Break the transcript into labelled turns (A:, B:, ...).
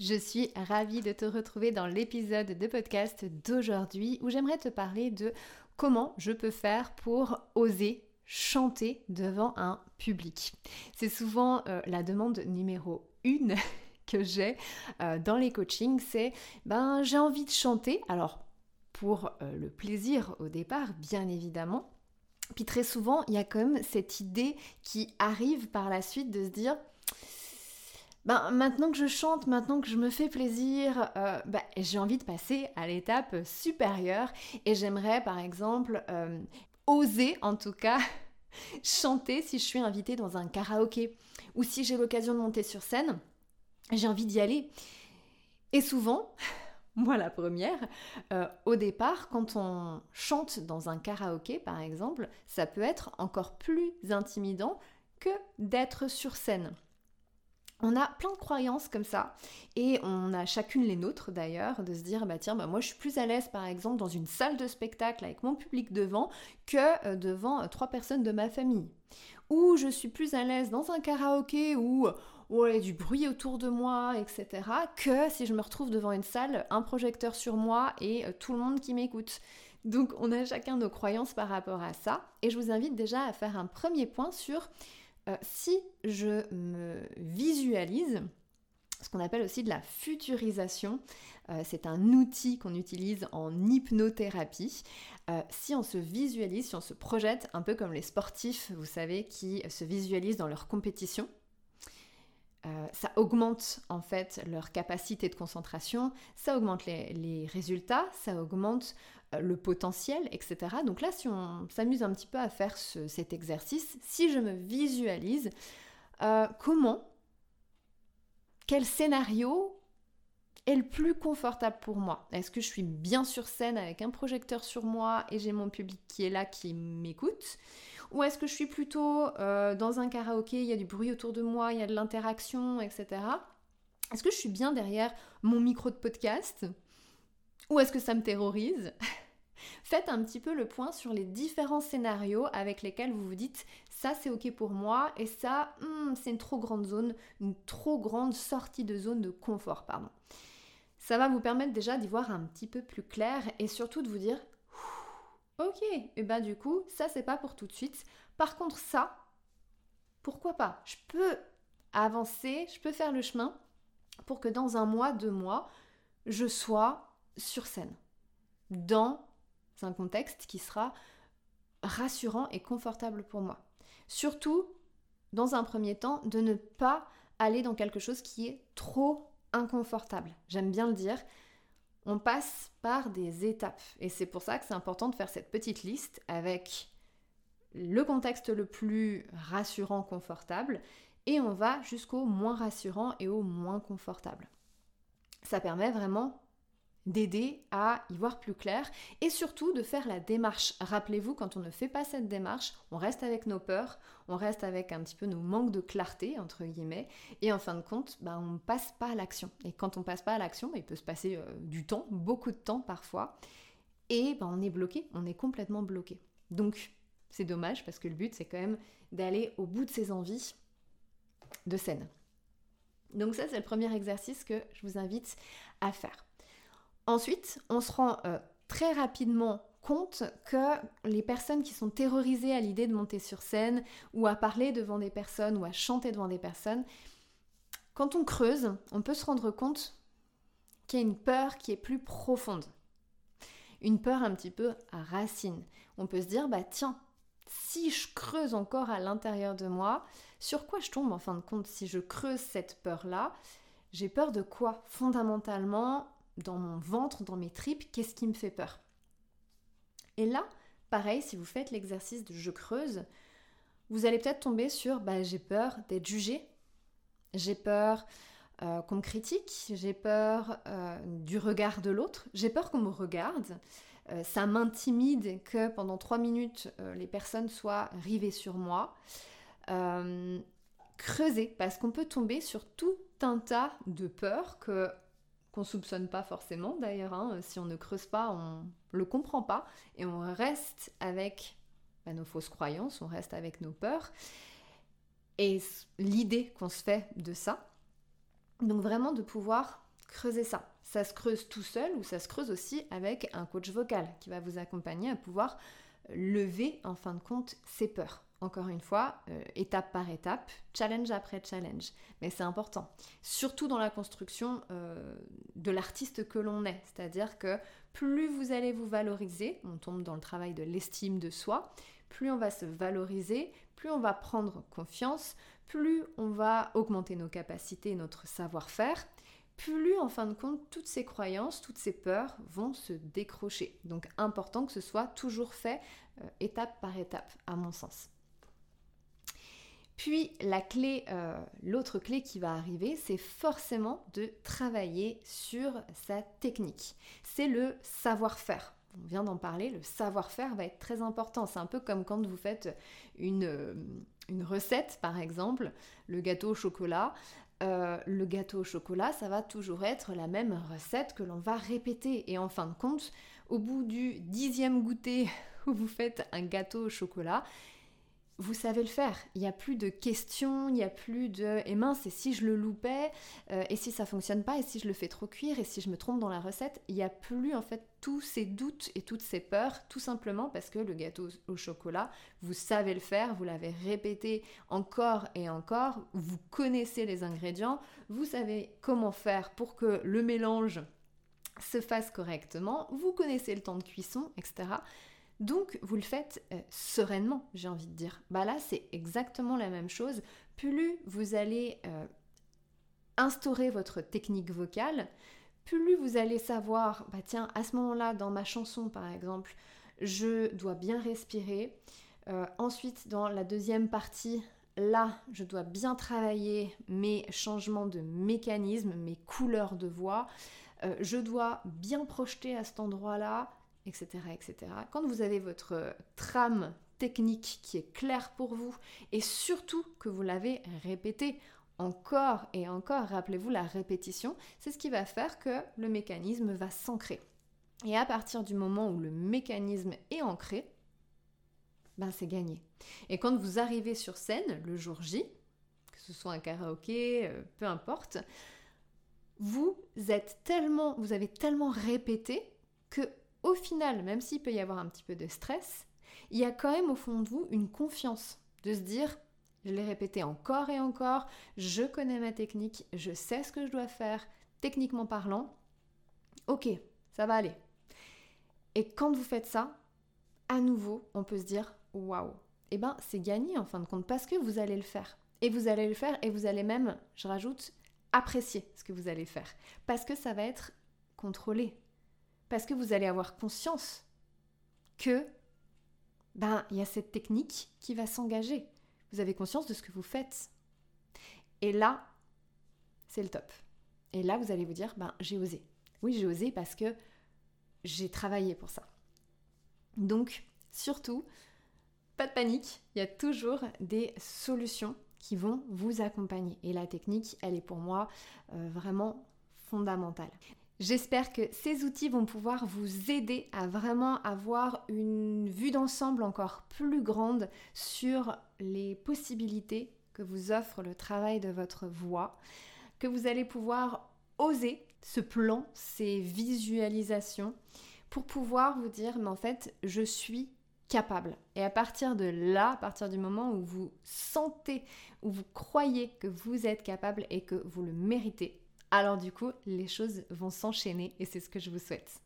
A: Je suis ravie de te retrouver dans l'épisode de podcast d'aujourd'hui où j'aimerais te parler de comment je peux faire pour oser chanter devant un public. C'est souvent euh, la demande numéro une que j'ai euh, dans les coachings, c'est ben j'ai envie de chanter. Alors pour euh, le plaisir au départ, bien évidemment. Puis très souvent, il y a quand même cette idée qui arrive par la suite de se dire ben, maintenant que je chante, maintenant que je me fais plaisir, euh, ben, j'ai envie de passer à l'étape supérieure et j'aimerais par exemple euh, oser en tout cas chanter si je suis invitée dans un karaoké ou si j'ai l'occasion de monter sur scène, j'ai envie d'y aller. Et souvent, moi la première, euh, au départ, quand on chante dans un karaoké par exemple, ça peut être encore plus intimidant que d'être sur scène. On a plein de croyances comme ça. Et on a chacune les nôtres d'ailleurs de se dire bah tiens bah moi je suis plus à l'aise par exemple dans une salle de spectacle avec mon public devant que euh, devant euh, trois personnes de ma famille. Ou je suis plus à l'aise dans un karaoké où oh, il y a du bruit autour de moi etc que si je me retrouve devant une salle un projecteur sur moi et euh, tout le monde qui m'écoute. Donc on a chacun nos croyances par rapport à ça. Et je vous invite déjà à faire un premier point sur euh, si je me visualise, ce qu'on appelle aussi de la futurisation. Euh, c'est un outil qu'on utilise en hypnothérapie. Euh, si on se visualise, si on se projette, un peu comme les sportifs, vous savez, qui se visualisent dans leur compétition, ça augmente en fait leur capacité de concentration, ça augmente les résultats, ça augmente le potentiel, etc. Donc là, si on s'amuse un petit peu à faire cet exercice, si je me visualise, euh, comment, quel scénario est le plus confortable pour moi? Est-ce que je suis bien sur scène avec un projecteur sur moi et j'ai mon public qui est là, qui m'écoute? Ou est-ce que je suis plutôt euh, dans un karaoké, il y a du bruit autour de moi, il y a de l'interaction, etc. Est-ce que je suis bien derrière mon micro de podcast? Ou est-ce que ça me terrorise Faites un petit peu le point sur les différents scénarios avec lesquels vous vous dites ça c'est ok pour moi et ça hmm, c'est une trop grande zone, une trop grande sortie de zone de confort, pardon. Ça va vous permettre déjà d'y voir un petit peu plus clair et surtout de vous dire ok, et bah du coup ça c'est pas pour tout de suite. Par contre ça, pourquoi pas? Je peux avancer, je peux faire le chemin pour que dans un mois, deux mois, je sois sur scène, dans un contexte qui sera rassurant et confortable pour moi. Surtout, dans un premier temps, de ne pas aller dans quelque chose qui est trop inconfortable. J'aime bien le dire. On passe par des étapes. Et c'est pour ça que c'est important de faire cette petite liste avec le contexte le plus rassurant, confortable, et on va jusqu'au moins rassurant et au moins confortable. Ça permet vraiment d'aider à y voir plus clair et surtout de faire la démarche. Rappelez-vous, quand on ne fait pas cette démarche, on reste avec nos peurs, on reste avec un petit peu nos manques de clarté, entre guillemets, et en fin de compte, bah, on ne passe pas à l'action. Et quand on passe pas à l'action, il peut se passer euh, du temps, beaucoup de temps parfois, et bah, on est bloqué, on est complètement bloqué. Donc, c'est dommage parce que le but, c'est quand même d'aller au bout de ses envies de scène. Donc ça, c'est le premier exercice que je vous invite à faire. Ensuite, on se rend euh, très rapidement compte que les personnes qui sont terrorisées à l'idée de monter sur scène ou à parler devant des personnes ou à chanter devant des personnes, quand on creuse, on peut se rendre compte qu'il y a une peur qui est plus profonde. Une peur un petit peu à racine. On peut se dire, bah tiens, si je creuse encore à l'intérieur de moi, sur quoi je tombe en fin de compte si je creuse cette peur-là? J'ai peur de quoi? Fondamentalement, dans mon ventre, dans mes tripes, qu'est-ce qui me fait peur? Et là, pareil, si vous faites l'exercice de je creuse, vous allez peut-être tomber sur bah, j'ai peur d'être jugé, j'ai peur euh, qu'on me critique, j'ai peur euh, du regard de l'autre, j'ai peur qu'on me regarde, euh, ça m'intimide que pendant trois minutes les personnes soient rivées sur moi. creuser, parce qu'on peut tomber sur tout un tas de peurs que qu'on soupçonne pas forcément d'ailleurs. Hein. Si on ne creuse pas, on le comprend pas et on reste avec bah, nos fausses croyances, on reste avec nos peurs et l'idée qu'on se fait de ça. Donc vraiment de pouvoir creusez ça. Ça se creuse tout seul ou ça se creuse aussi avec un coach vocal qui va vous accompagner à pouvoir lever en fin de compte ses peurs. Encore une fois, euh, étape par étape, challenge après challenge. Mais c'est important, surtout dans la construction euh, de l'artiste que l'on est. C'est-à-dire que plus vous allez vous valoriser, on tombe dans le travail de l'estime de soi, plus on va se valoriser, plus on va prendre confiance, plus on va augmenter nos capacités, notre savoir-faire, plus en fin de compte toutes ces croyances, toutes ces peurs vont se décrocher. Donc important que ce soit toujours fait euh, étape par étape, à mon sens. Puis la clé, euh, l'autre clé qui va arriver, c'est forcément de travailler sur sa technique. C'est le savoir-faire. On vient d'en parler, le savoir-faire va être très important. C'est un peu comme quand vous faites une, euh, recette, par exemple, le gâteau au chocolat. Euh, le gâteau au chocolat, ça va toujours être la même recette que l'on va répéter. Et en fin de compte, au bout du dixième goûter où vous faites un gâteau au chocolat, vous savez le faire. Il n'y a plus de questions, il n'y a plus de et mince, et si je le loupais, euh, et si ça fonctionne pas, et si je le fais trop cuire, et si je me trompe dans la recette, il n'y a plus en fait tous ces doutes et toutes ces peurs, tout simplement parce que le gâteau au chocolat, vous savez le faire, vous l'avez répété encore et encore, vous connaissez les ingrédients, vous savez comment faire pour que le mélange se fasse correctement, vous connaissez le temps de cuisson, etc. Donc vous le faites euh, sereinement, j'ai envie de dire. Bah là, c'est exactement la même chose. Plus vous allez euh, instaurer votre technique vocale, plus vous allez savoir, bah tiens, à ce moment-là, dans ma chanson par exemple, je dois bien respirer. Euh, ensuite, dans la deuxième partie, là, je dois bien travailler mes changements de mécanisme, mes couleurs de voix. je dois bien projeter à cet endroit-là etc., etc. Quand vous avez votre trame technique qui est claire pour vous et surtout que vous l'avez répété encore et encore, rappelez-vous la répétition, c'est ce qui va faire que le mécanisme va s'ancrer. Et à partir du moment où le mécanisme est ancré, ben c'est gagné. Et quand vous arrivez sur scène le jour J, que ce soit un karaoké, euh, peu importe, vous êtes tellement, vous avez tellement répété que au final, même s'il peut y avoir un petit peu de stress, il y a quand même au fond de vous une confiance de se dire, je l'ai répété encore et encore, je connais ma technique, je sais ce que je dois faire, techniquement parlant, ok, ça va aller. Et quand vous faites ça, à nouveau, on peut se dire, waouh, eh ben c'est gagné en fin de compte, parce que vous allez le faire. Et vous allez le faire et vous allez même, je rajoute, apprécier ce que vous allez faire. Parce que ça va être contrôlé, parce que vous allez avoir conscience que ben il y a cette technique qui va s'engager. Vous avez conscience de ce que vous faites. Et là, c'est le top. Et là, vous allez vous dire ben j'ai osé. Oui, j'ai osé parce que j'ai travaillé pour ça. Donc, surtout, pas de panique, il y a toujours des solutions qui vont vous accompagner. Et la technique, elle est pour moi euh, vraiment fondamentale. J'espère que ces outils vont pouvoir vous aider à vraiment avoir une vue d'ensemble encore plus grande sur les possibilités que vous offre le travail de votre voix, que vous allez pouvoir oser ce plan, ces visualisations, pour pouvoir vous dire, mais en fait, je suis capable. Et à partir de là, à partir du moment où vous sentez, où vous croyez que vous êtes capable et que vous le méritez, alors du coup, les choses vont s'enchaîner et c'est ce que je vous souhaite.